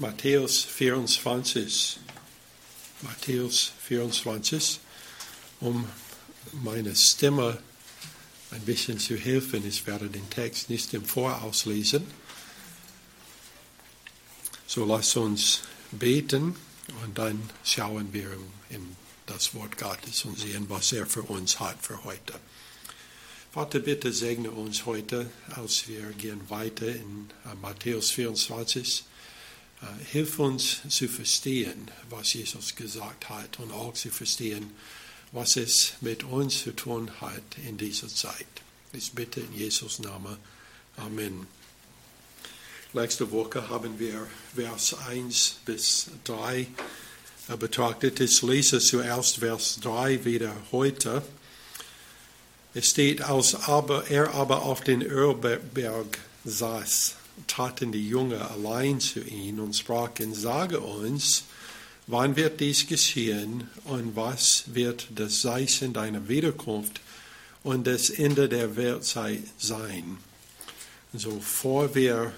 Matthäus 24. Matthäus 24, um meine Stimme ein bisschen zu helfen. Ich werde den Text nicht im Voraus lesen. So lasst uns beten und dann schauen wir in das Wort Gottes und sehen, was er für uns hat für heute. Vater, bitte segne uns heute, als wir gehen weiter in Matthäus 24. Hilf uns zu verstehen, was Jesus gesagt hat und auch zu verstehen, was es mit uns zu tun hat in dieser Zeit. Ich bitte in Jesus Namen. Amen. Letzte Woche haben wir Vers 1 bis 3 betrachtet. Ich lese zuerst Vers 3 wieder heute. Es steht, als aber er aber auf den Ölberg saß, traten die Jünger allein zu ihm und sprachen, sage uns, wann wird dies geschehen und was wird das Zeichen deiner Wiederkunft und das Ende der Weltzeit sein? So vor wir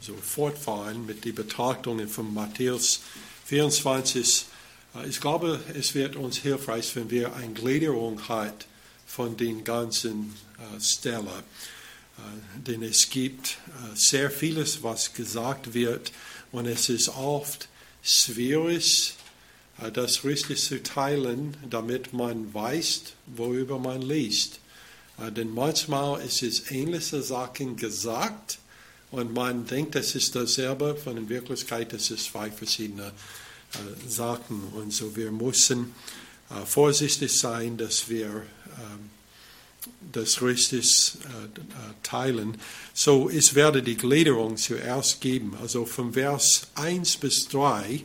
so fortfahren mit den Betrachtungen von Matthäus 24, ich glaube, es wird uns hilfreich, wenn wir eine Gliederung haben von den ganzen äh, Stellen. Äh, denn es gibt äh, sehr vieles, was gesagt wird und es ist oft schwierig, äh, das richtig zu teilen, damit man weiß, worüber man liest. Denn manchmal ist es ähnliche Sachen gesagt und man denkt, es ist dasselbe, von in Wirklichkeit ist es zwei verschiedene Sachen. Und so wir müssen vorsichtig sein, dass wir ähm, das richtig teilen. So, ich werde die Gliederung zuerst geben. Also von Vers 1 bis 3,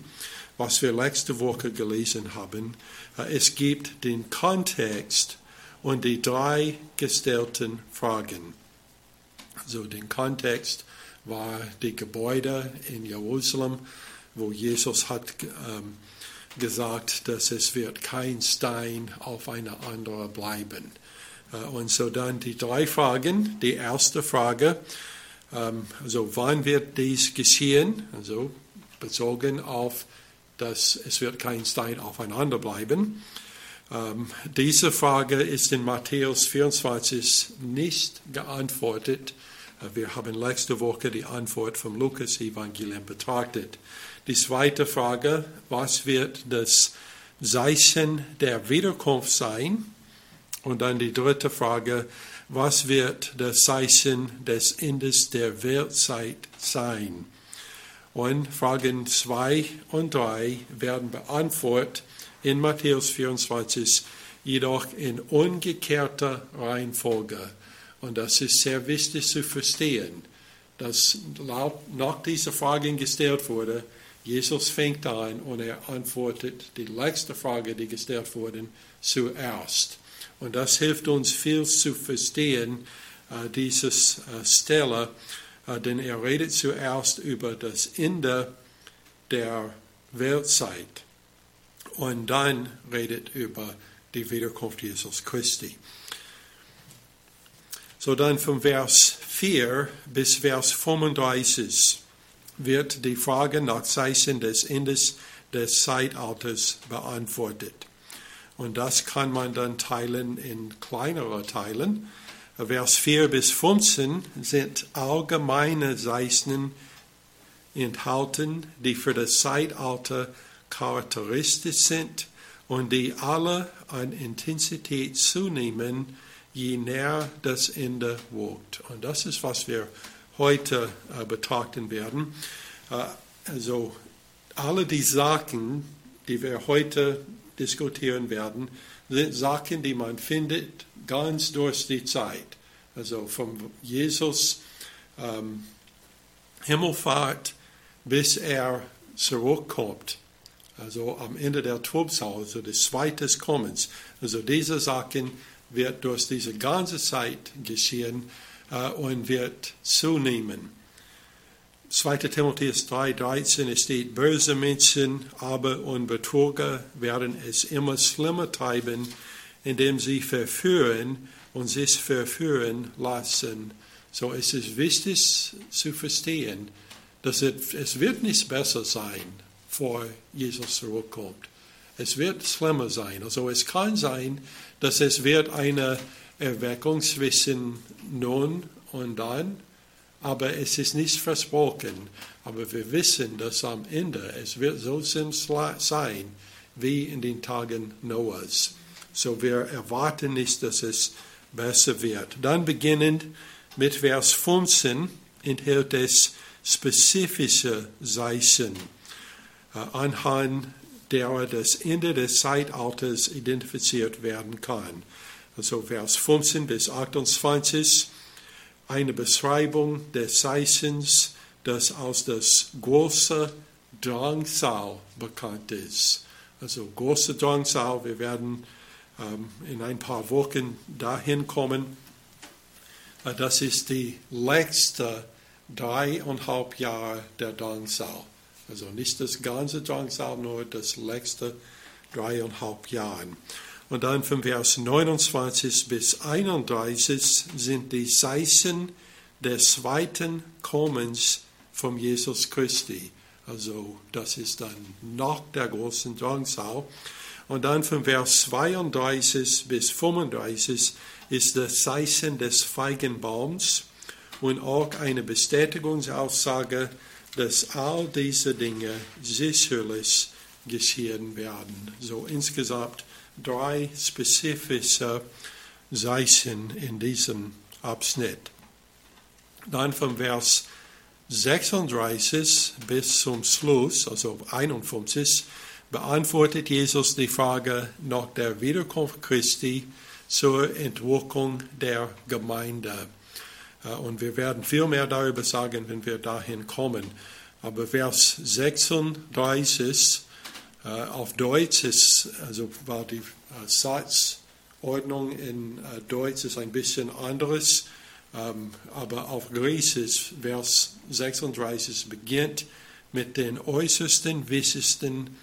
was wir letzte Woche gelesen haben. Es gibt den Kontext und die drei gestellten Fragen. Also den Kontext war die Gebäude in Jerusalem, wo Jesus hat ähm, gesagt, dass es wird kein Stein auf eine andere bleiben. Äh, und so dann die drei Fragen. Die erste Frage, ähm, also wann wird dies geschehen? Also bezogen auf, dass es wird kein Stein aufeinander bleiben. Ähm, diese Frage ist in Matthäus 24 nicht geantwortet. Äh, wir haben letzte Woche die Antwort vom Lukas-Evangelium betrachtet. Die zweite Frage, was wird das Zeichen der Wiederkunft sein? Und dann die dritte Frage, was wird das Zeichen des Endes der Weltzeit sein? Und Fragen 2 und 3 werden beantwortet in Matthäus 24, jedoch in umgekehrter Reihenfolge. Und das ist sehr wichtig zu verstehen, dass nach dieser Frage gestellt wurde, Jesus fängt an und er antwortet die letzte Frage, die gestellt wurde, zuerst. Und das hilft uns viel zu verstehen, äh, diese äh, Stelle, äh, denn er redet zuerst über das Ende der Weltzeit und dann redet über die Wiederkunft Jesus Christi. So dann von Vers 4 bis Vers 35 wird die Frage nach Zeichen des Endes des Zeitalters beantwortet. Und das kann man dann teilen in kleinere Teilen. Vers 4 bis 15 sind allgemeine Zeichen enthalten, die für das Zeitalter charakteristisch sind und die alle an Intensität zunehmen, je näher das Ende wogt. Und das ist, was wir heute äh, betrachten werden. Äh, also alle die Sachen, die wir heute diskutieren werden, sind Sachen, die man findet ganz durch die Zeit. Also von Jesus ähm, Himmelfahrt bis er zurückkommt. Also am Ende der Trubsal, also des zweiten Kommens. Also diese Sachen wird durch diese ganze Zeit geschehen äh, und wird zunehmen. 2. Timotheus 3, 13 steht, böse Menschen aber und Betrüger werden es immer schlimmer treiben, indem sie verführen und sich verführen lassen. So es ist wichtig zu verstehen, dass es wird nicht besser sein, vor Jesus zurückkommt. Es wird schlimmer sein. Also es kann sein, dass es wird eine Erweckung zwischen nun und dann, aber es ist nicht versprochen. Aber wir wissen, dass am Ende es wird so sein wie in den Tagen Noahs. So wir erwarten nicht, dass es besser wird. Dann beginnend mit Vers 15 enthält es spezifische Zeichen äh, anhand der das Ende des Zeitalters identifiziert werden kann. Also Vers 15 bis 28, eine Beschreibung des Zeichens, das aus das große Drangsal bekannt ist. Also große Drangsal, wir werden ähm, in ein paar Wochen dahin kommen. Äh, das ist die letzte dreieinhalb Jahre der Drangsal. Also nicht das ganze Drangsal, nur das letzte dreieinhalb Jahre. Und dann von Vers 29 bis 31 sind die Zeichen des zweiten Kommens von Jesus Christi. Also das ist dann nach der großen Drangsal. Und dann von Vers 32 bis 35 ist das Zeichen des Feigenbaums und auch eine Bestätigungsaussage dass all diese Dinge sicherlich geschehen werden. So insgesamt drei spezifische Zeichen in diesem Abschnitt. Dann vom Vers 36 bis zum Schluss, also 51, beantwortet Jesus die Frage nach der Wiederkunft Christi zur Entwicklung der Gemeinde. Äh, und wir werden viel mehr darüber sagen, wenn wir dahin kommen. Aber Vers 36 äh, auf Deutsch ist, also war die äh, Satzordnung in Deutsch ist ein bisschen anderes. Ähm, aber auf Griechisch, Vers 36 beginnt mit den äußersten, wichtigsten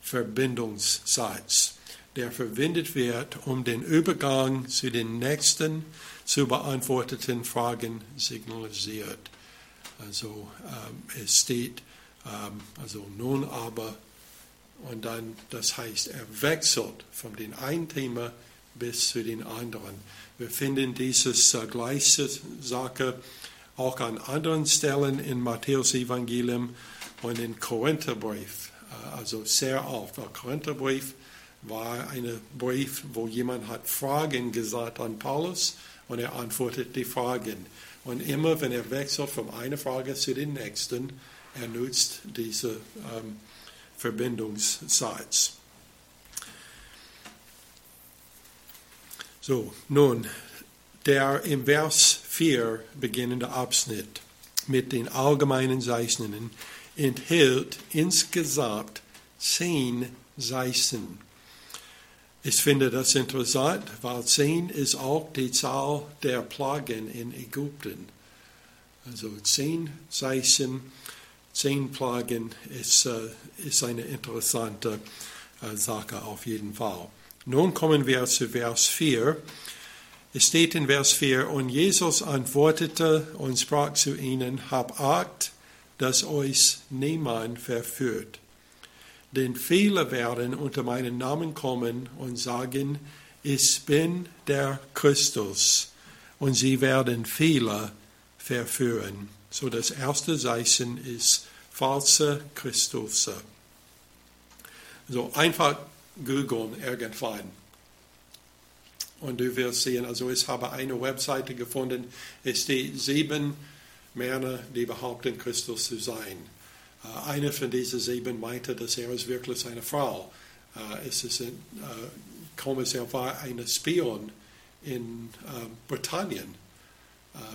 Verbindungssatz, der verwendet wird, um den Übergang zu den nächsten zu beantworteten Fragen signalisiert. Also ähm, es steht, ähm, also nun aber, und dann, das heißt, er wechselt von dem einen Thema bis zu den anderen. Wir finden dieses äh, gleiche Sache auch an anderen Stellen in Matthäus Evangelium und in Korintherbrief. Äh, also sehr oft. Der Korintherbrief war ein Brief, wo jemand hat Fragen gesagt an Paulus und er antwortet die Fragen. Und immer, wenn er wechselt von einer Frage zu der nächsten, er nutzt diese ähm, Verbindungssatz. So, nun, der im Vers 4 beginnende Abschnitt mit den allgemeinen Zeichnungen enthält insgesamt zehn Zeichen. Ich finde das interessant, weil 10 ist auch die Zahl der Plagen in Ägypten. Also 10 Zeichen, 10 Plagen ist, äh, ist eine interessante äh, Sache auf jeden Fall. Nun kommen wir zu Vers 4. Es steht in Vers 4, und Jesus antwortete und sprach zu ihnen, hab Acht, dass euch niemand verführt. Denn viele werden unter meinen Namen kommen und sagen, ich bin der Christus. Und sie werden viele verführen. So das erste Zeichen ist falsche Christus. So einfach googeln irgendwann. Und du wirst sehen, also ich habe eine Webseite gefunden, es steht sieben Männer, die behaupten, Christus zu sein. Äh, eine von diesen sieben meinte, dass er ist wirklich eine Frau. Äh, es ist ein, äh, komisch, er war ein Spion in Britannien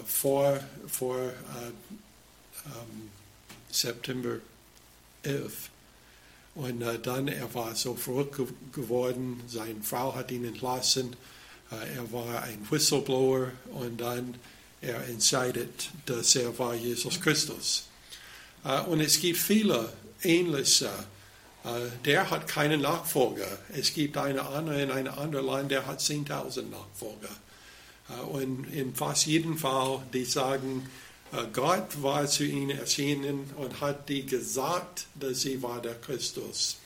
vor, vor ähm, September 11. Und äh, dann, er war so verrückt geworden, seine Frau hat ihn entlassen, äh, er war ein Whistleblower und dann er entscheidet, dass er war Jesus Christus. Äh, und es gibt viele ähnliche. Äh, der hat keinen Nachfolger. Es gibt eine andere in einem anderen Land, der hat 10.000 Nachfolger. Äh, und in fast jedem Fall, die sagen, Äh, Gott war zu ihnen erschienen und hat die gesagt, dass sie war der Christus.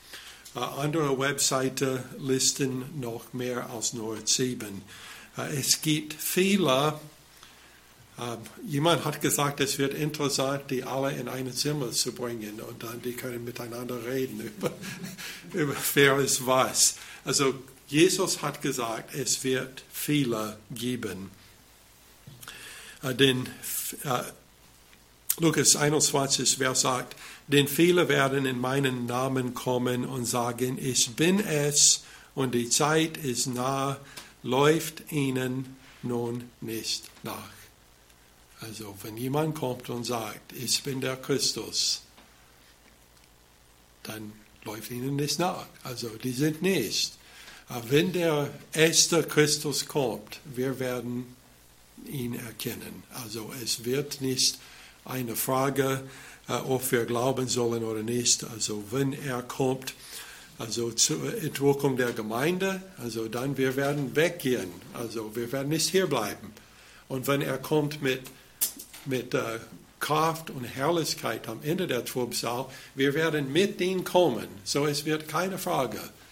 Äh, andere Webseiten listen noch mehr als nur sieben. Es gibt viele, jemand hat gesagt, es wird interessant, die alle in ein Zimmer zu bringen und dann die können miteinander reden über, über wer ist was. Also Jesus hat gesagt, es wird viele geben. Denn Lukas 21, wer sagt, denn viele werden in meinen Namen kommen und sagen, ich bin es und die Zeit ist nah, läuft ihnen nun nicht nach. Also wenn jemand kommt und sagt, ich bin der Christus, dann läuft ihnen nicht nach. Also die sind nicht. Wenn der erste Christus kommt, wir werden ihn erkennen. Also es wird nicht eine Frage, äh, ob wir glauben sollen oder nicht. Also wenn er kommt, also zur Entwicklung der Gemeinde, also dann wir werden weggehen. Also wir werden nicht hier bleiben. Und wenn er kommt mit, mit äh, Kraft und Herrlichkeit am Ende der Trubsal, wir werden mit ihm kommen. So es wird keine Frage, äh,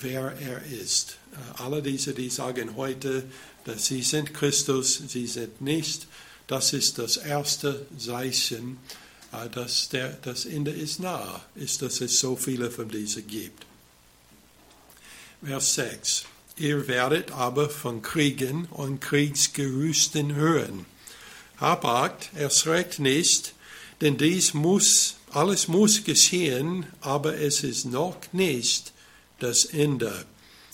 wer er ist. Äh, alle diese, die sagen heute, dass sie sind Christus, sie sind nicht das ist das erste Zeichen, äh, dass der, das Ende ist nah, ist, dass es so viele von diesen gibt. Vers 6. Ihr werdet aber von Kriegen und Kriegsgerüsten hören. Habt erschreckt nicht, denn dies muss, alles muss geschehen, aber es ist noch nicht das Ende.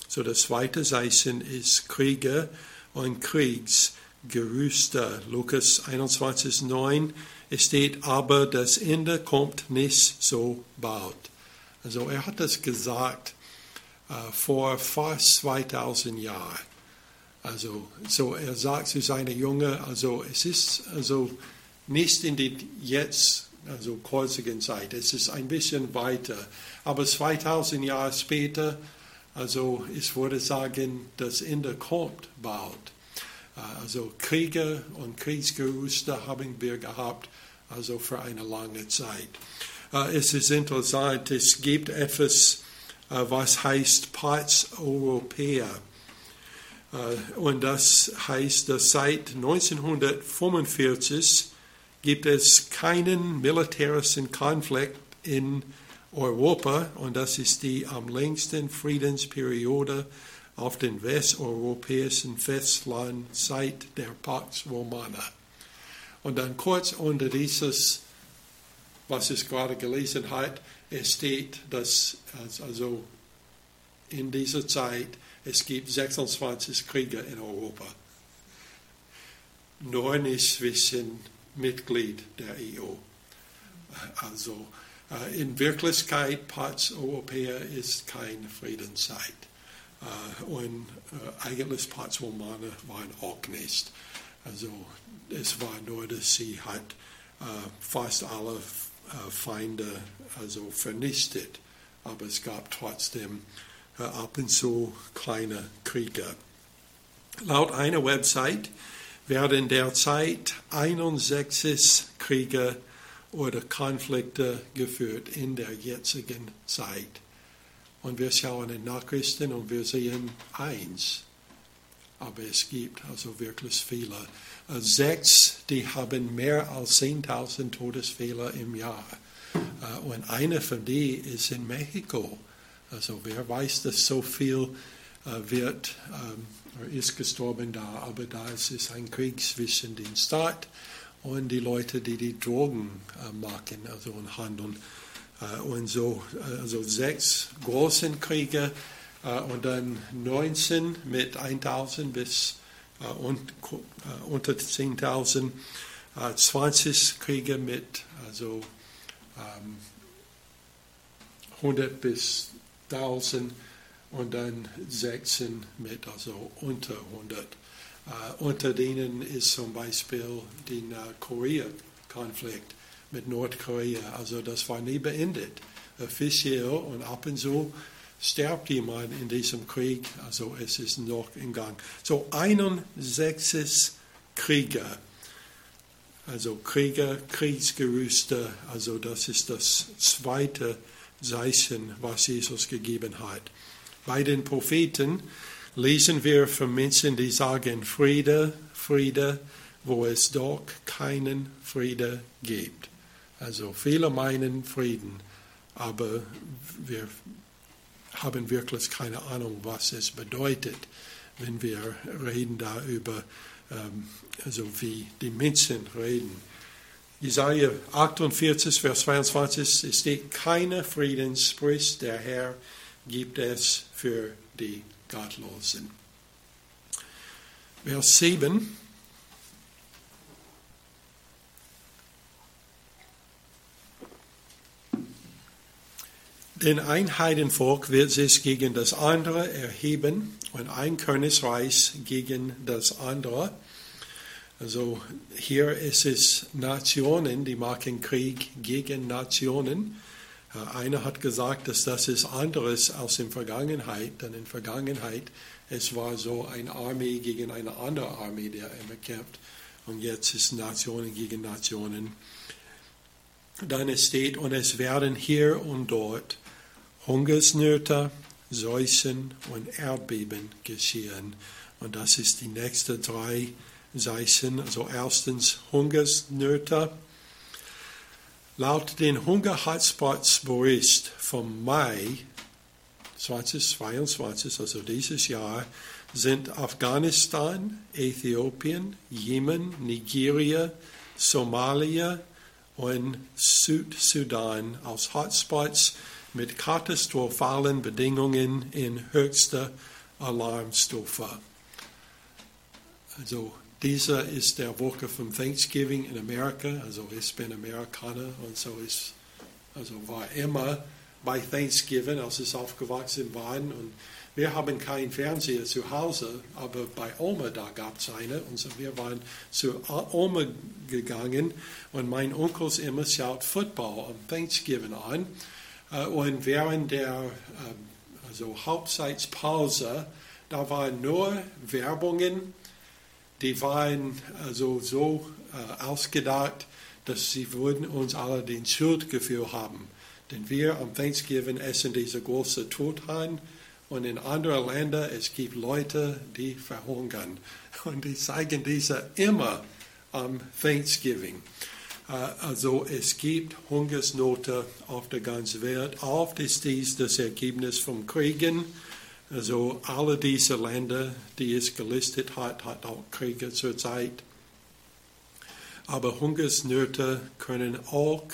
So das zweite Zeichen ist Kriege und Kriegsgerüste. Gerüste. Lukas 21, 9. Es steht, aber das Ende kommt nicht so bald. Also er hat das gesagt äh, vor fast 2000 Jahren. Also so er sagt zu seiner Junge, also es ist also nicht in die jetzt also kurzigen Zeit, es ist ein bisschen weiter, aber 2000 Jahre später, also ich würde sagen, das Ende kommt bald. Äh, also Kriege und Kriegsgerüste haben wir gehabt, also für eine lange Zeit. Äh, es ist interessant, es gibt etwas, äh, was heißt Pax Europäer. Und das heißt, dass seit 1945 gibt es keinen militärischen Konflikt in Europa und das ist die am längsten Friedensperiode auf dem westeuropäischen Festland seit der Pax Romana. Und dann kurz unter dieses, was es gerade gelesen hat, es steht, dass also in dieser Zeit es gibt 26 Kriege in Europa. Nur nicht zwischen Mitglied der EU. Also äh, in Wirklichkeit, Pax Europäer ist keine Friedenszeit. Äh, und äh, eigentlich Patswomane waren auch nicht. Also es war nur, dass sie hat fast alle Feinde also vernichtet. Aber es gab trotzdem ab und zu kleine Kriege. Laut einer Website werden derzeit 61 Kriege oder Konflikte geführt in der jetzigen Zeit. Und wir schauen in Nachrichten und wir sehen eins. Aber es gibt also wirklich viele. Sechs, die haben mehr als 10.000 Todesfälle im Jahr. Äh, und einer von denen ist in Mexiko. Also wer weiß, dass so viel äh, wird, ähm, ist gestorben da. Aber da ist es ein Krieg zwischen dem Staat und die Leute, die die Drogen machen, also und handeln. Äh, und so also sechs großen Kriege äh, und dann 19 mit 1000 bis äh, und, unter 10.000, 20 Kriege mit also 100 ähm, bis 1000 und dann 16 mit also unter 100. unter denen ist zum Beispiel der Korea-Konflikt mit Nordkorea. Also das war nie beendet, offiziell und ab und zu stirbt jemand in diesem Krieg. Also es ist noch in Gang. So 61 Kriege. also Krieger, Kriegsgerüste, also das ist das zweite Zeichen, was Jesus gegeben hat. Bei den Propheten lesen wir von Menschen, die sagen Friede, Friede, wo es doch keinen Friede gibt. Also viele meinen Frieden, aber wir haben wirklich keine Ahnung, was es bedeutet, wenn wir reden da ähm, also wie die Menschen reden. Jesaja 48, Vers 22, es steht, keine Frieden spricht der Herr, gibt es für die Gottlosen. Vers 7, Denn ein Heidenvolk wird sich gegen das andere erheben und ein Königreich gegen das andere. Also hier ist es Nationen, die machen Krieg gegen Nationen. Äh, einer hat gesagt, dass das ist anderes als in Vergangenheit, denn in Vergangenheit es war so eine Armee gegen eine andere Armee, der immer kämpft. Und jetzt ist Nationen gegen Nationen. Dann steht, und es werden hier und dort Hungersnöte, Seuchen und Erdbeben geschehen. Und das ist die nächste drei Zeichen. Also erstens Hungersnöte. Laut den Hungerhotspots-Bericht vom Mai 2022, also dieses Jahr, sind Afghanistan, Äthiopien, Jemen, Nigeria, Somalia und Südsudan als Hotspots mit katastrophalen Bedingungen in höchster Alarmstufe. Also dieser ist der Woche von Thanksgiving in Amerika. Also ich bin Amerikaner und so ist, also war immer bei Thanksgiving, als ich aufgewachsen war. Und wir haben keinen Fernseher zu Hause, aber bei Oma da gab es eine. Und so wir waren zu Oma gegangen und mein Onkel immer schaut Football am Thanksgiving an. Äh, und während der ähm, also Hauptzeitpause, da waren nur Werbungen, die waren also so äh, ausgedacht, dass sie würden uns alle den Schuldgefühl haben. Denn wir am Thanksgiving essen diese große Truthahn und in anderen Ländern es gibt Leute, die verhungern. Und die zeigen diese immer am Thanksgiving. Äh, also es gibt Hungersnote auf der ganzen Welt. Oft ist dies das Ergebnis vom Kriegen. Also alle diese Länder, die es gelistet hat, hat auch Kriege zurzeit. Aber Hungersnöte können auch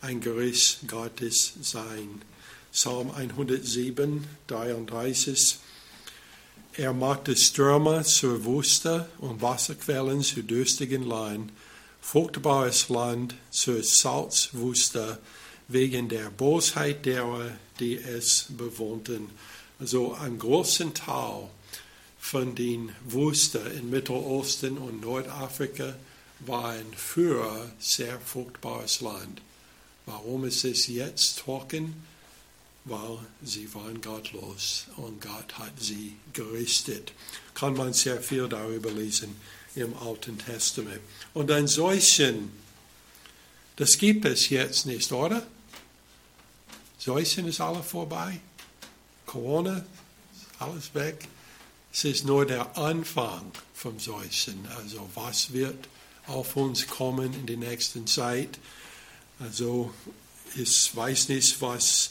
ein Gericht Gottes sein. Psalm 107, 33. Er machte Stürme zur Wüste und Wasserquellen zu dürstigen Land fruchtbares Land zur Salzwüste wegen der Bosheit derer, die es bewohnten. Also ein großen Teil von den Wüsten in Mittelosten und Nordafrika war ein früher sehr fruchtbares Land. Warum ist es jetzt trocken? Weil sie waren gottlos und Gott hat sie gerichtet. Kann man sehr viel darüber lesen im Alten Testament. Und ein Seuchen, das gibt es jetzt nicht, oder? Seuchen ist alle vorbei. Corona, alles weg. Es ist nur der Anfang vom Seuchen. Also was wird auf uns kommen in der nächsten Zeit? Also ich weiß nicht, was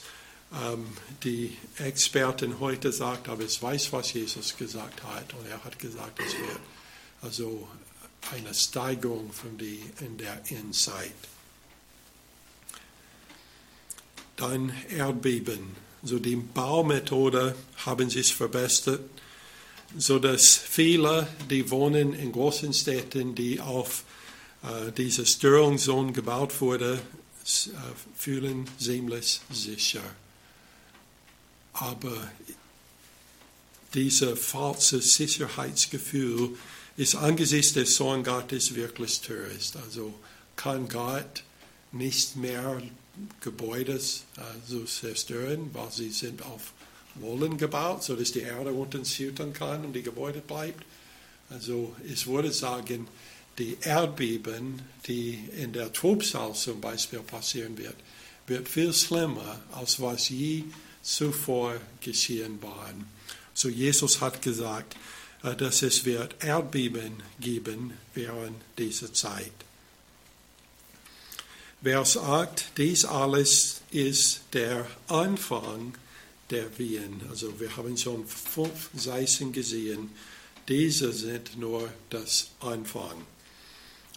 ähm, die Experten heute sagen, aber ich weiß, was Jesus gesagt hat. Und er hat gesagt, es wird also eine Steigerung von die, in der Endzeit. Dann Erdbeben. So die Baumethode haben sich verbessert, sodass viele, die wohnen in großen Städten, die auf äh, diese Störungszone gebaut wurde, äh, fühlen ziemlich sicher. Aber dieses falsche Sicherheitsgefühl ist angesichts des Sohn Gottes wirklich töricht. Also kann Gott nicht mehr Gebäude also zerstören, weil sie sind auf Wollen gebaut, sodass die Erde unten schüttern kann und die Gebäude bleibt. Also ich würde sagen, die Erdbeben, die in der Trubsal zum Beispiel passieren wird, wird viel schlimmer, als was je zuvor geschehen war. So Jesus hat gesagt, äh, dass es wird Erdbeben geben während dieser Zeit. Vers 8, dies alles ist der Anfang der Wehen. Also wir haben schon fünf Seiten gesehen. Diese sind nur das Anfang.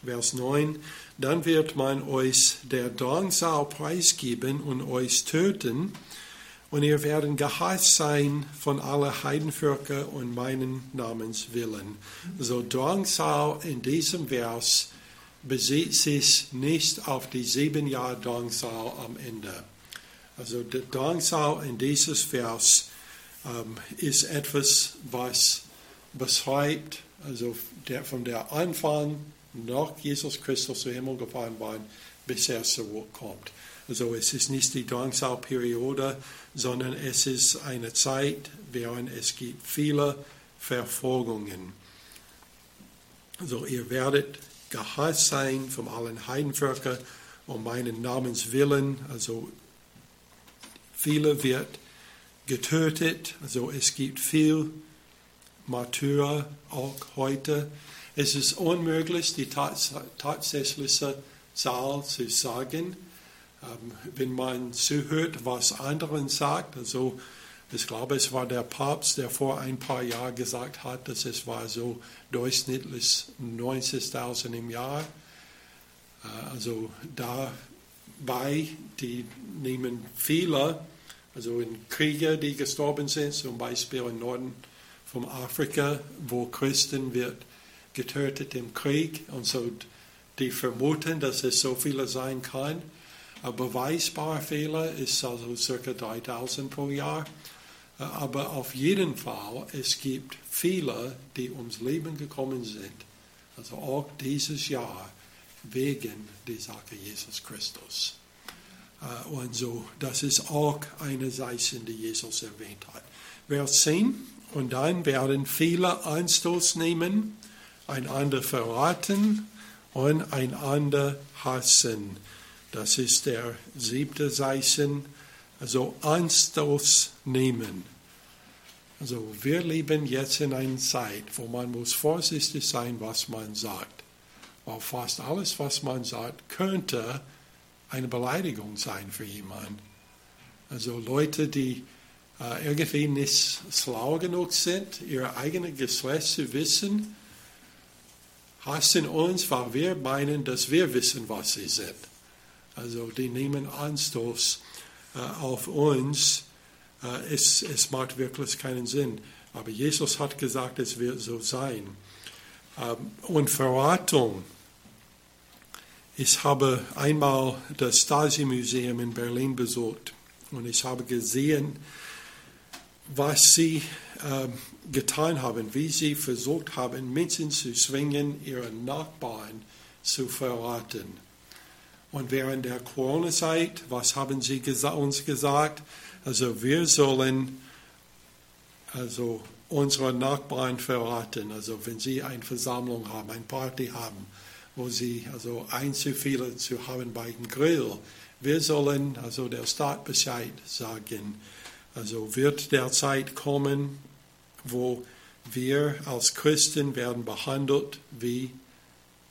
Vers 9, dann wird man euch der Drangsal preisgeben und euch töten, und ihr werdet gehasst sein von allen Heidenvölker und meinen Namens willen. So Drangsal in diesem Vers bezieht sich nicht auf die sieben Jahre Drangsal am Ende. Also der Drangsal in dieses Vers ähm, ist etwas, was beschreibt, also der, von der Anfang nach Jesus Christus zu Himmel gefahren war, bis er zurückkommt. Also es ist nicht die Drangsalperiode, sondern es ist eine Zeit, während es gibt viele Verfolgungen. Also ihr werdet gehasst sein von allen Heidenvölkern um meinen Namens willen. Also viele wird getötet. Also es gibt viel Martyrer auch heute. Es ist unmöglich, die tatsächliche Zahl zu sagen. Ähm, wenn man zuhört, was anderen sagt, also ich glaube, es war der Papst, der vor ein paar Jahren gesagt hat, dass es war so durchschnittlich 90.000 im Jahr. Äh, also dabei, die nehmen viele, also in Kriege, die gestorben sind, zum Beispiel im Norden von Afrika, wo Christen wird getötet im Krieg und so die vermuten, dass es so viele sein kann. Ein beweisbarer Fehler ist also circa 3000 pro Jahr. Aber auf jeden Fall, es gibt viele, die ums Leben gekommen sind. Also auch dieses Jahr wegen der Sache Jesus Christus. Äh, und so, das ist auch eine Seite, die Jesus erwähnt hat. Vers 10, und dann werden viele Anstoß nehmen, einander verraten und einander hassen. Das ist der siebte Seisen, also Anstoß nehmen. Also wir leben jetzt in einer Zeit, wo man muss vorsichtig sein, was man sagt. Weil fast alles, was man sagt, könnte eine Beleidigung sein für jemanden. Also Leute, die äh, irgendwie nicht schlau genug sind, ihr eigenes Geschlecht zu wissen, hassen uns, weil wir meinen, dass wir wissen, was sie sind. Also die nehmen Anstoß äh, auf uns. Äh, es, es macht wirklich keinen Sinn. Aber Jesus hat gesagt, es wird so sein. Ähm, und Verratung. Ich habe einmal das Stasi-Museum in Berlin besucht und ich habe gesehen, was sie äh, getan haben, wie sie versucht haben, Menschen zu zwingen, ihre Nachbarn zu verraten. Und während der Corona-Zeit, was haben sie uns gesagt? Also wir sollen also unsere Nachbarn verraten. Also wenn sie eine Versammlung haben, eine Party haben, wo sie also ein zu viele zu haben bei dem Grill, wir sollen also der Staat Bescheid sagen. Also wird der Zeit kommen, wo wir als Christen werden behandelt, wie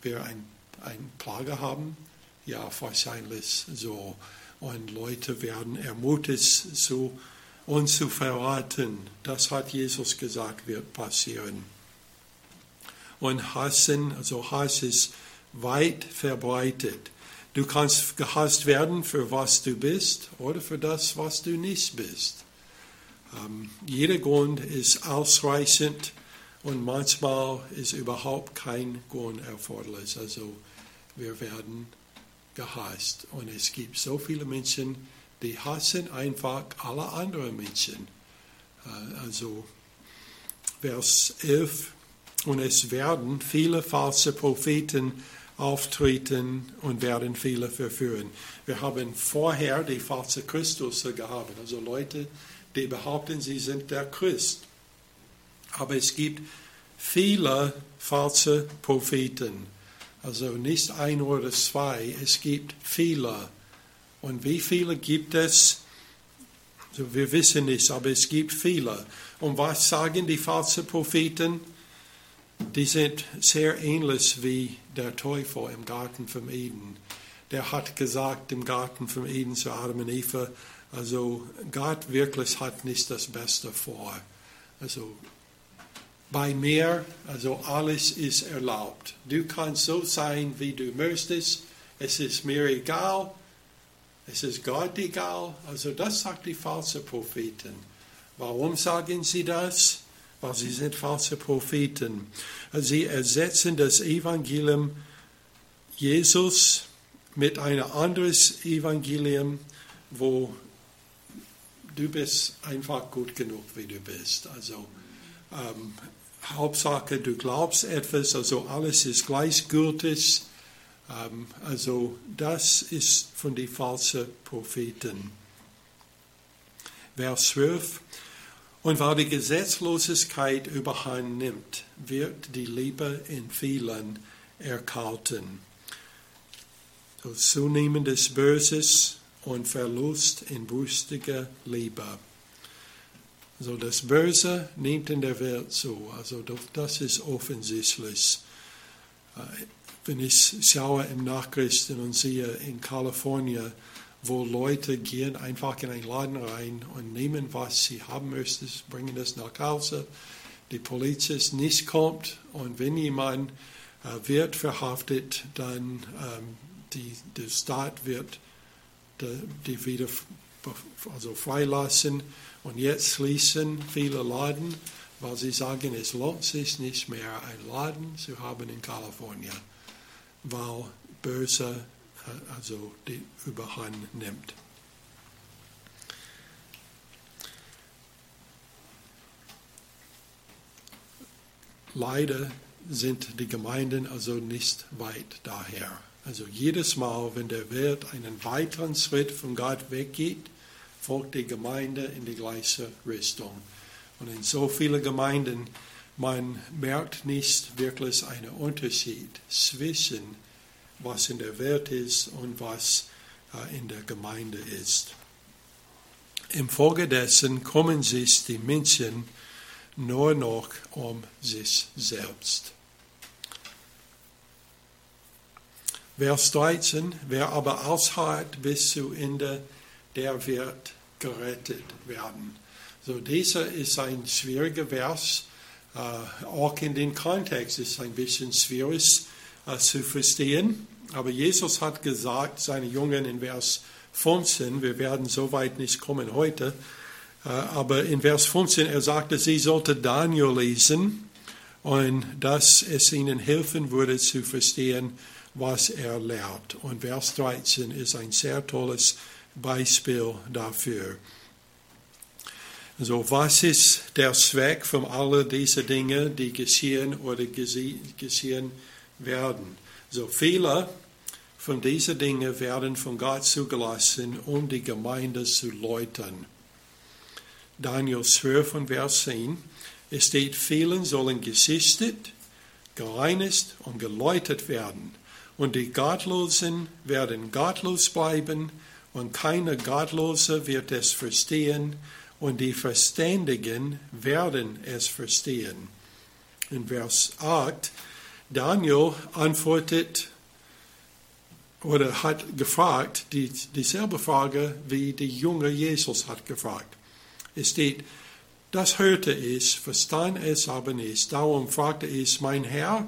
wir ein, ein Plage haben ja, wahrscheinlich so. Und Leute werden ermutigt, so uns zu verraten. Das hat Jesus gesagt, wird passieren. Und Hassen, also Hass ist weit verbreitet. Du kannst gehasst werden für was du bist oder für das, was du nicht bist. Ähm, jeder Grund ist ausreichend und manchmal ist überhaupt kein Grund erforderlich. Also wir werden gehasst. Und es gibt so viele Menschen, die hassen einfach alle anderen Menschen. Äh, also Vers 11, und es werden viele falsche Propheten auftreten und werden viele verführen. Wir haben vorher die falsche Christus gehabt, also Leute, die behaupten, sie sind der Christ. Aber es gibt viele falsche Propheten. Also nicht ein oder zwei, es gibt viele. Und wie viele gibt es? Also wir wissen nicht, aber es gibt viele. Und was sagen die falschen Propheten? Die sind sehr ähnlich wie der Teufel im Garten von Eden. Der hat gesagt im Garten von Eden zu Adam und Eva, also Gott wirklich hat nicht das Beste vor. Also bei mir, also alles ist erlaubt. Du kannst so sein, wie du möchtest. Es ist mir egal. Es ist Gott egal. Also das sagt die falschen Propheten. Warum sagen sie das? Weil sie sind falsche Propheten. Sie ersetzen das Evangelium Jesus mit einem anderen Evangelium, wo du bist einfach gut genug, wie du bist. Also ähm, Hauptsache, du glaubst etwas, also alles ist gleichgültig. Ähm, also das ist von den falschen Propheten. Vers 12. Und weil die Gesetzlosigkeit überhand nimmt, wird die Liebe in vielen erkalten. So zunehmendes Böses und Verlust in brüstiger Liebe. Also das Böse nimmt in der Welt zu. Also das ist offensichtlich. Äh, wenn ich schaue im Nachchristen und sehe in Kalifornien, wo Leute gehen einfach in einen Laden rein und nehmen, was sie haben möchten, bringen das nach Hause. Die Polizist nicht kommt und wenn jemand äh, wird verhaftet, dann ähm, die, der Staat wird die, die wieder also freilassen und jetzt schließen viele Laden, weil sie sagen, es lohnt sich nicht mehr, einen Laden zu haben in Kalifornien, weil Böse äh, also die Überhand nimmt. Leider sind die Gemeinden also nicht weit daher. Also jedes Mal, wenn der Welt einen weiteren Schritt von Gott weggeht, folgt die Gemeinde in die gleiche Richtung. Und in so vielen Gemeinden, man merkt nicht wirklich einen Unterschied zwischen was in der Welt ist und was äh, in der Gemeinde ist. Infolgedessen kommen sich die Menschen nur noch um sich selbst. Vers 13, wer aber aushält bis zu Ende, der wird gerettet werden. So, dieser ist ein schwieriger Vers. Äh, auch in den Kontext ist ein bisschen schwierig äh, zu verstehen. Aber Jesus hat gesagt, seine Jungen in Vers 15, wir werden so weit nicht kommen heute, äh, aber in Vers 15, er sagte, sie sollte Daniel lesen und dass es ihnen helfen würde zu verstehen, was er lehrt. Und Vers 13 ist ein sehr tolles Beispiel dafür. Also, was ist der Zweck von all diesen Dingen, die geschehen oder geschehen werden? So viele von diesen Dingen werden von Gott zugelassen, um die Gemeinde zu läutern. Daniel 12 und Vers 10. Es steht, vielen sollen gesichtet, gereinigt und geläutert werden. Und die Gottlosen werden gottlos bleiben, und keiner Gottlose wird es verstehen, und die Verständigen werden es verstehen. In Vers 8, Daniel antwortet oder hat gefragt, die, dieselbe Frage wie die junge Jesus hat gefragt. Es steht, das hörte ich, verstand es aber nicht. Darum fragte ich, mein Herr,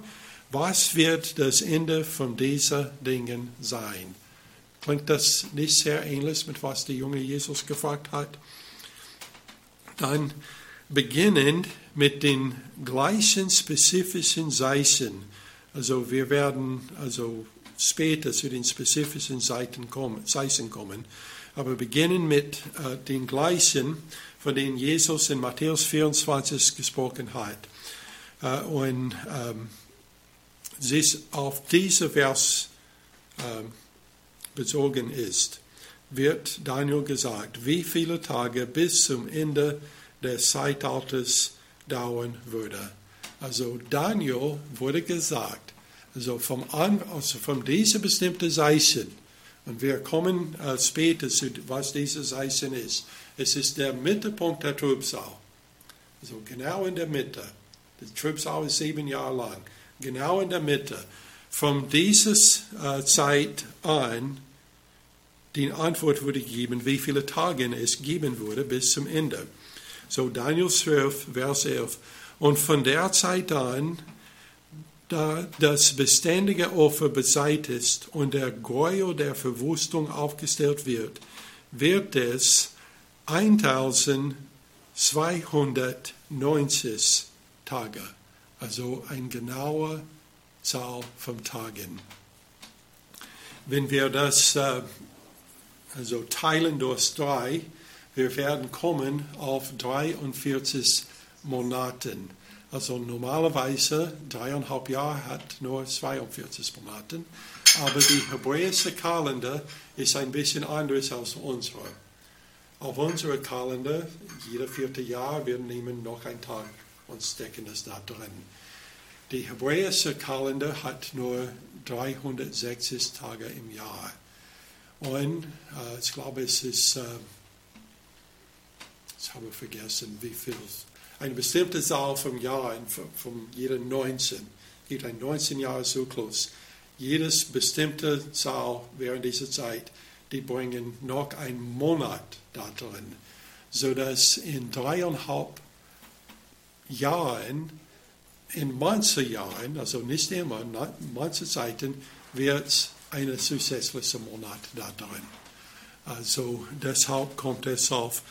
was wird das Ende von diesen Dingen sein? Klingt das nicht sehr ähnlich mit was der junge Jesus gefragt hat? Dann beginnend mit den gleichen spezifischen Zeichen. Also wir werden also später zu den spezifischen Seiten kommen, Zeichen kommen, aber beginnen mit äh, den gleichen, von denen Jesus in Matthäus 24 gesprochen hat. Äh, und ähm, sich auf diese Vers äh, bezogen ist, wird Daniel gesagt, wie viele Tage bis zum Ende des Zeitalters dauern würde. Also Daniel wurde gesagt, Also vom An, also von dieser bestimmten Seisen. Und wir kommen äh, später zu, was diese Seisen ist. Es ist der Mittelpunkt der Trübsal. Also genau in der Mitte. Die Trübsal ist sieben Jahre lang. Genau in der Mitte. Von dieser Zeit an, die Antwort wurde gegeben, wie viele Tage es geben würde bis zum Ende. So Daniel 12, Vers 11. Und von der Zeit an, da das beständige Opfer beseitigt ist und der Gräuel der Verwüstung aufgestellt wird, wird es 1290 Tage, also eine genaue Zahl von Tagen. Wenn wir das äh, also teilen durch drei, wir werden kommen auf 43 Monaten. Also normalerweise dreieinhalb Jahre hat nur 42 Monate, aber die hebräische Kalender ist ein bisschen anders als unsere. Auf unserer Kalender, jeder vierte Jahr, wir nehmen noch einen Tag und stecken es da drin. Die hebräische Kalender hat nur 360 Tage im Jahr. Und äh, ich glaube, es ist, äh, ich habe vergessen, wie viel, eine bestimmte Zahl vom Jahr, von jeder 19. Es gibt ein 19-Jahres-Zyklus. Jedes bestimmte Zahl während dieser Zeit, die bringen noch einen Monat da drin, sodass in dreieinhalb Jahren, in manchen Jahren, also nicht immer, in manchen Zeiten, wird es einen zusätzlichen Monat da drin. Also deshalb kommt es auf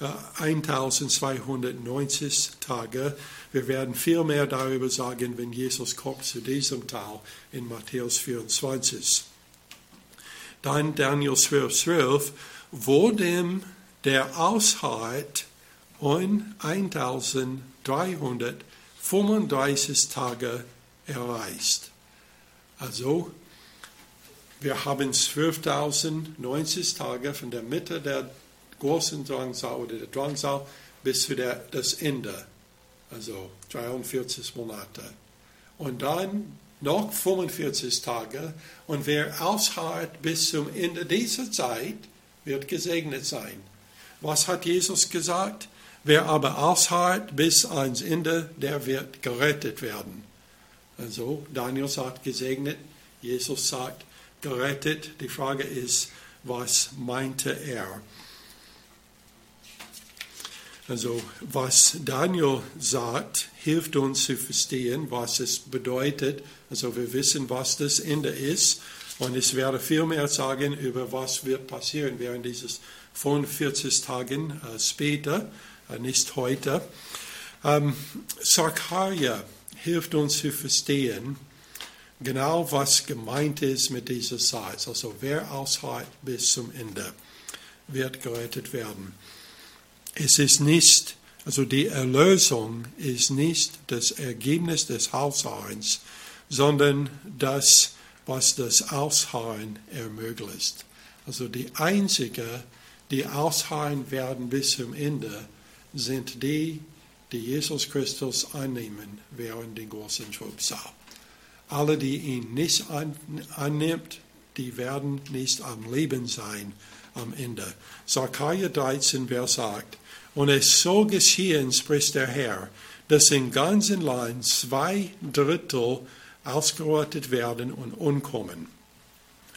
äh, 1290 Tage. Wir werden viel mehr darüber sagen, wenn Jesus kommt zu diesem Teil in Matthäus 24. Dann Daniel 12, 12, wo dem der ausharrt und 1335 Tage erreicht. Also wir haben 12.090 Tage von der Mitte der großen Drangsal oder der Drangsal bis zu der, das Ende, also 43 Monate. Und dann noch 45 Tage und wer ausharrt bis zum Ende dieser Zeit, wird gesegnet sein. Was hat Jesus gesagt? Wer aber ausharrt bis ans Ende, der wird gerettet werden. Also Daniel sagt gesegnet, Jesus sagt gerettet. Die Frage ist, was meinte er? Also was Daniel sagt, hilft uns zu verstehen, was es bedeutet. Also wir wissen, was das Ende ist. Und ich werde viel mehr sagen über was wird passieren während dieses 45 Tagen äh, später, nicht heute. Ähm, Sarkaria hilft uns zu verstehen, genau was gemeint ist mit dieser Zeit. Also wer aushält bis zum Ende, wird gerettet werden. Es ist nicht, also die Erlösung ist nicht das Ergebnis des Hausharrens, sondern das, was das Ausharren ermöglicht. Also die einzige, die ausharren werden bis zum Ende, sind die, die Jesus Christus annehmen während der großen Trübsal. Alle, die ihn nicht annimmt, die werden nicht am Leben sein am Ende. Zachariah 13, Vers 8. Und es soll geschehen, spricht der Herr, dass im ganzen Land zwei Drittel ausgerottet werden und umkommen.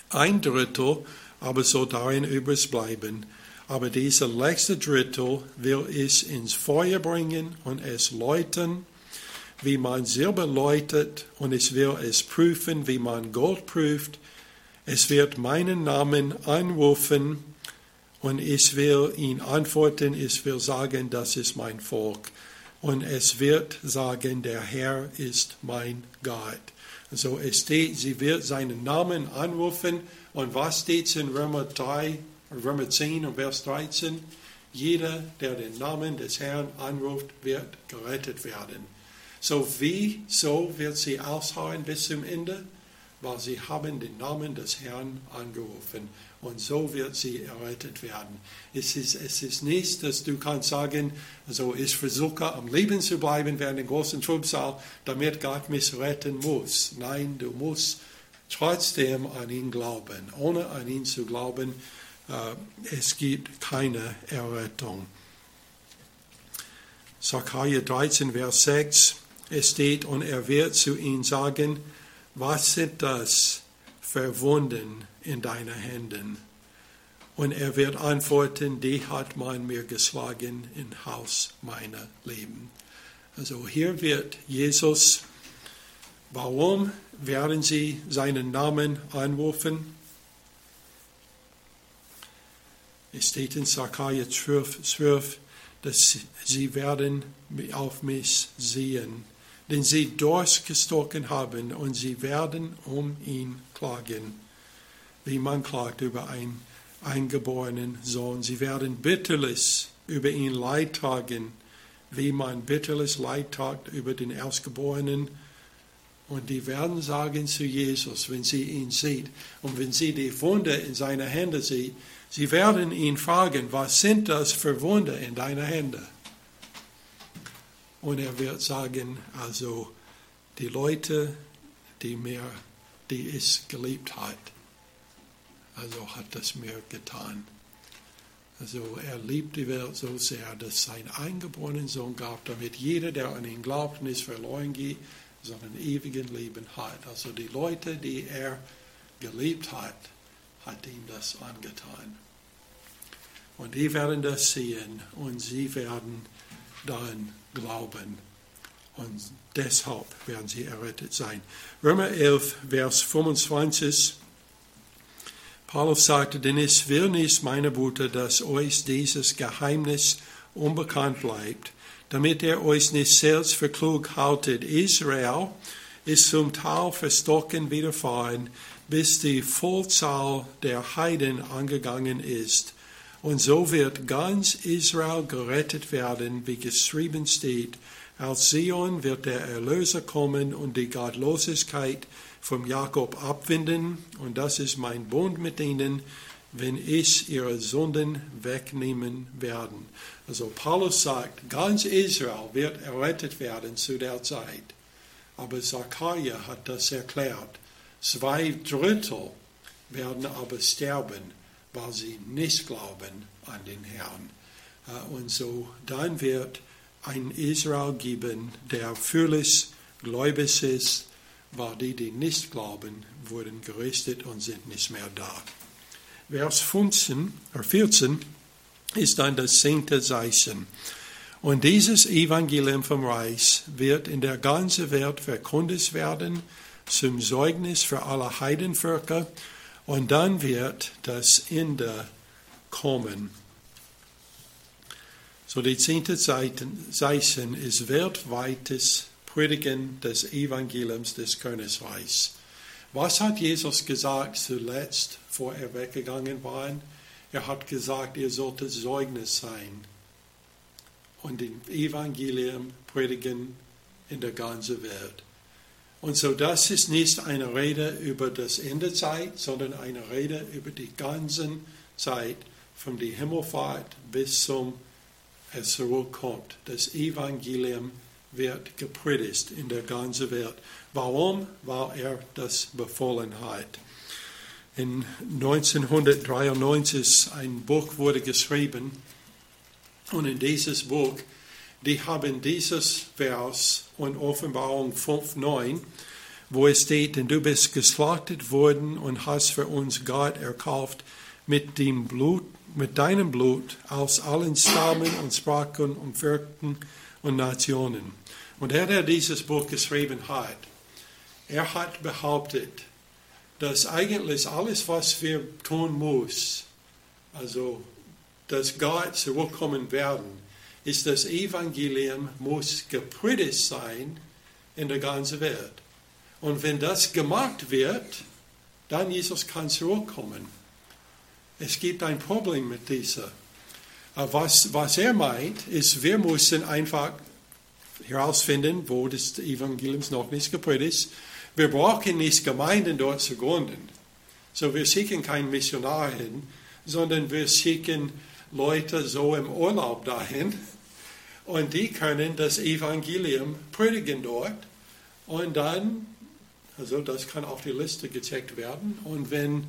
Ein Drittel aber soll darin übrig bleiben, aber dieser letzte Drittel will es ins Feuer bringen und es läuten wie man Silber läutet und ich will es prüfen, wie man Gold prüft. Es wird meinen Namen anrufen und ich will ihn antworten, ich will sagen, das ist mein Volk. Und es wird sagen, der Herr ist mein Gott. So es steht, sie wird seinen Namen anrufen. Und was steht in Römer 3, Römer 10 und Vers 13? Jeder, der den Namen des Herrn anruft, wird gerettet werden. So wie, so wird sie ausharren bis zum Ende? weil sie haben den Namen des Herrn angerufen und so wird sie errettet werden. Es ist, es ist nicht, dass du kannst sagen, also ich versuche am Leben zu bleiben während dem großen Trübsal, damit Gott mich retten muss. Nein, du musst trotzdem an ihn glauben. Ohne an ihn zu glauben, es gibt keine Errettung. Sacharja 13, Vers 6, es steht, und er wird zu ihnen sagen, was sind das für Wunden in deinen Händen? Und er wird antworten, die hat man mir geschlagen im Haus meiner Leben. Also hier wird Jesus, warum werden sie seinen Namen anrufen? Es steht in Sacharja 12, 12, dass sie werden auf mich sehen denn sie durchgestochen haben und sie werden um ihn klagen, wie man klagt über einen eingeborenen Sohn. Sie werden bitterlich über ihn Leid tragen, wie man bitterlich Leid tragt über den Erstgeborenen. Und die werden sagen zu Jesus, wenn sie ihn sieht und wenn sie die Wunde in seine Hände sieht, sie werden ihn fragen, was sind das für Wunder in deinen Händen? Und er wird sagen, also die Leute, die mir, die es geliebt hat, also hat das mir getan. Also er liebt die Welt so sehr, dass sein eingeborenen Sohn gab, damit jeder, der an ihn glaubt, nicht verloren geht, sondern ewigen Leben hat. Also die Leute, die er geliebt hat, hat ihm das angetan. Und die werden das sehen und sie werden dann glauben. Und deshalb werden sie errettet sein. Römer 11, Vers 25. Paulus sagte, denn es will nicht, meine Brüder, dass euch dieses Geheimnis unbekannt bleibt, damit ihr euch nicht selbst für klug haltet. Israel ist zum Teil verstocken widerfahren, bis die Vollzahl der Heiden angegangen ist. Und so wird ganz Israel gerettet werden, wie geschrieben steht. Als Sion wird der Erlöser kommen und die Gottlosigkeit vom Jakob abwenden. Und das ist mein Bund mit ihnen, wenn ich ihre Sünden wegnehmen werde. Also Paulus sagt, ganz Israel wird errettet werden zu der Zeit. Aber Zachariah hat das erklärt. Zwei Drittel werden aber sterben weil sie nicht glauben an den Herrn. Äh, und so dann wird ein Israel geben, der völlig gläubig ist, weil die, die nicht glauben, wurden gerichtet und sind nicht mehr da. Vers 15, 14 ist dann das zehnte Zeichen. Und dieses Evangelium vom Reich wird in der ganzen Welt verkündet werden, zum Zeugnis für alle Heidenvölker und dann wird das Ende kommen. So die zehnte Zeichen ist weltweites Predigen des Evangeliums des Königreichs. Was hat Jesus gesagt zuletzt, vor er weggegangen war? Er hat gesagt, ihr solltet Zeugnis sein und den Evangelium predigen in der ganzen Welt. Und so das ist nicht eine Rede über das Ende Zeit, sondern eine Rede über die ganze Zeit, von der Himmelfahrt bis zum es zurückkommt. Das Evangelium wird gepredigt in der ganzen Welt. Warum? Weil er das befohlen hat. In 1993 ein Buch wurde geschrieben und in dieses Buch die haben dieses Vers und Offenbarung 5,9, wo es steht, denn du bist geschlachtet worden und hast für uns Gott erkauft mit dem Blut, mit deinem Blut aus allen Stammen und Sprachen und Völkern und Nationen. Und er, der dieses Buch geschrieben hat, er hat behauptet, dass eigentlich alles, was wir tun muss, also dass Gott zurückkommen werden, ist das Evangelium muss gepredigt sein in der ganzen Welt. Und wenn das gemacht wird, dann Jesus kann zurückkommen. Es gibt ein Problem mit dieser. Was, was er meint, ist, wir müssen einfach herausfinden, wo das Evangelium noch nicht gepredigt ist. Wir brauchen nicht Gemeinden dort zu gründen. So, wir schicken keinen Missionar hin, sondern wir schicken Leute so im Urlaub dahin. Und die können das Evangelium predigen dort. Und dann, also das kann auf die Liste gecheckt werden. Und wenn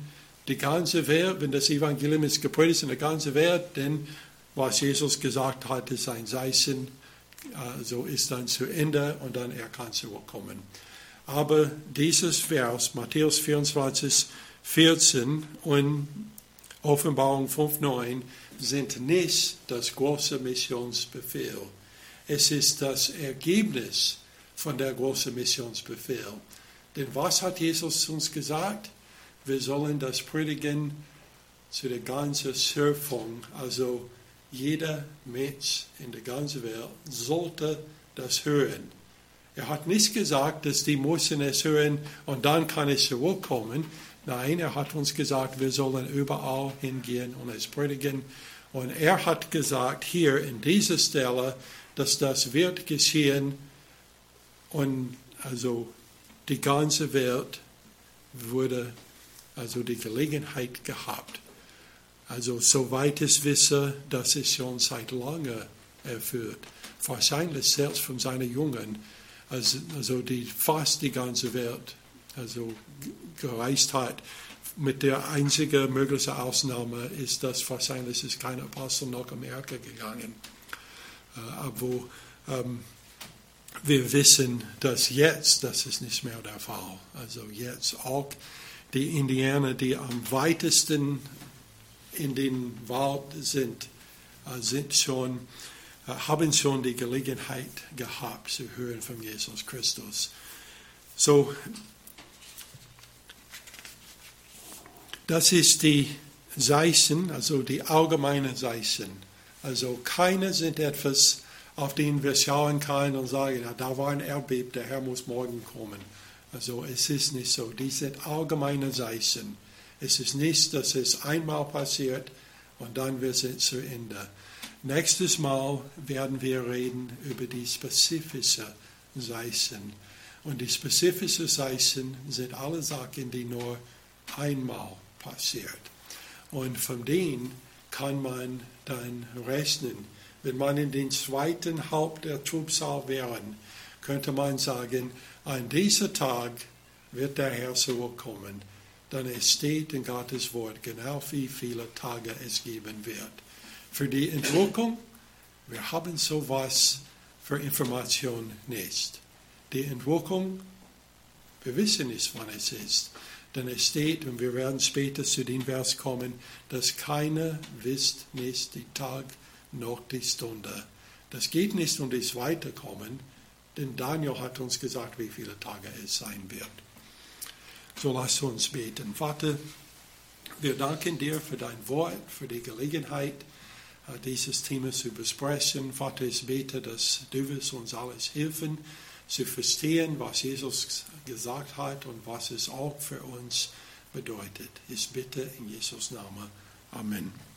die ganze Welt, wenn das Evangelium ist gepredigt in der ganzen Welt, dann was Jesus gesagt hat, ist ein Zeichen, äh, so ist dann zu Ende und dann er kann zurückkommen. Aber dieses Vers, Matthäus 24, 14 und Offenbarung 5, 9, sind nicht das große Missionsbefehl. Es ist das Ergebnis von der großen Missionsbefehl. Denn was hat Jesus uns gesagt? Wir sollen das predigen zu der ganzen Schöpfung. Also jeder Mensch in der ganzen Welt sollte das hören. Er hat nicht gesagt, dass die müssen es hören und dann kann es zurückkommen. Nein, er hat uns gesagt, wir sollen überall hingehen und es predigen. Und er hat gesagt hier in dieser Stelle, dass das wird geschehen und also die ganze Welt wurde also die Gelegenheit gehabt. Also soweit ich wisse, das ist schon seit langem erfüllt. Wahrscheinlich selbst von seinen Jungen, also, also die fast die ganze Welt also gereist hat. Mit der einzigen möglichen Ausnahme ist, dass wahrscheinlich ist kein Apostel nach Amerika gegangen. Äh, aber ähm, wir wissen, dass jetzt, das ist nicht mehr der Fall. Also jetzt auch die Indianer, die am weitesten in den Wald sind, äh, sind schon, äh, haben schon die Gelegenheit gehabt zu hören von Jesus Christus. So, das ist die Zeichen, also die allgemeine Zeichen. Also keine sind etwas, auf den wir schauen können und sagen, ja, da war ein Erdbeben, der Herr muss morgen kommen. Also es ist nicht so. Die sind allgemeine Zeichen. Es ist nicht, dass es einmal passiert und dann wird es zu Ende. Nächstes Mal werden wir reden über die spezifischen Zeichen. Und die spezifischen Zeichen sind alle Sachen, die nur einmal passiert. Und von denen kann man dann rechnen. Wenn man in den zweiten Haupt der Trubsal wäre, könnte man sagen, an diesem Tag wird der Herr zurückkommen. Dann es steht in Gottes Wort genau, wie viele Tage es geben wird. Für die Entwicklung, wir haben sowas für Information nicht. Die Entwicklung, wir wissen nicht, wann es ist. Denn es steht, und wir werden später zu dem Vers kommen, dass keiner wisst nicht die Tag noch die Stunde. Das geht nicht um das Weiterkommen, denn Daniel hat uns gesagt, wie viele Tage es sein wird. So lass uns beten. Vater, wir danken dir für dein Wort, für die Gelegenheit, äh, dieses Thema zu besprechen. Vater, ich bete, dass du wirst uns alles helfen, zu verstehen, was Jesus gesagt hat und was es auch für uns bedeutet. Ich bitte in Jesus Namen. Amen.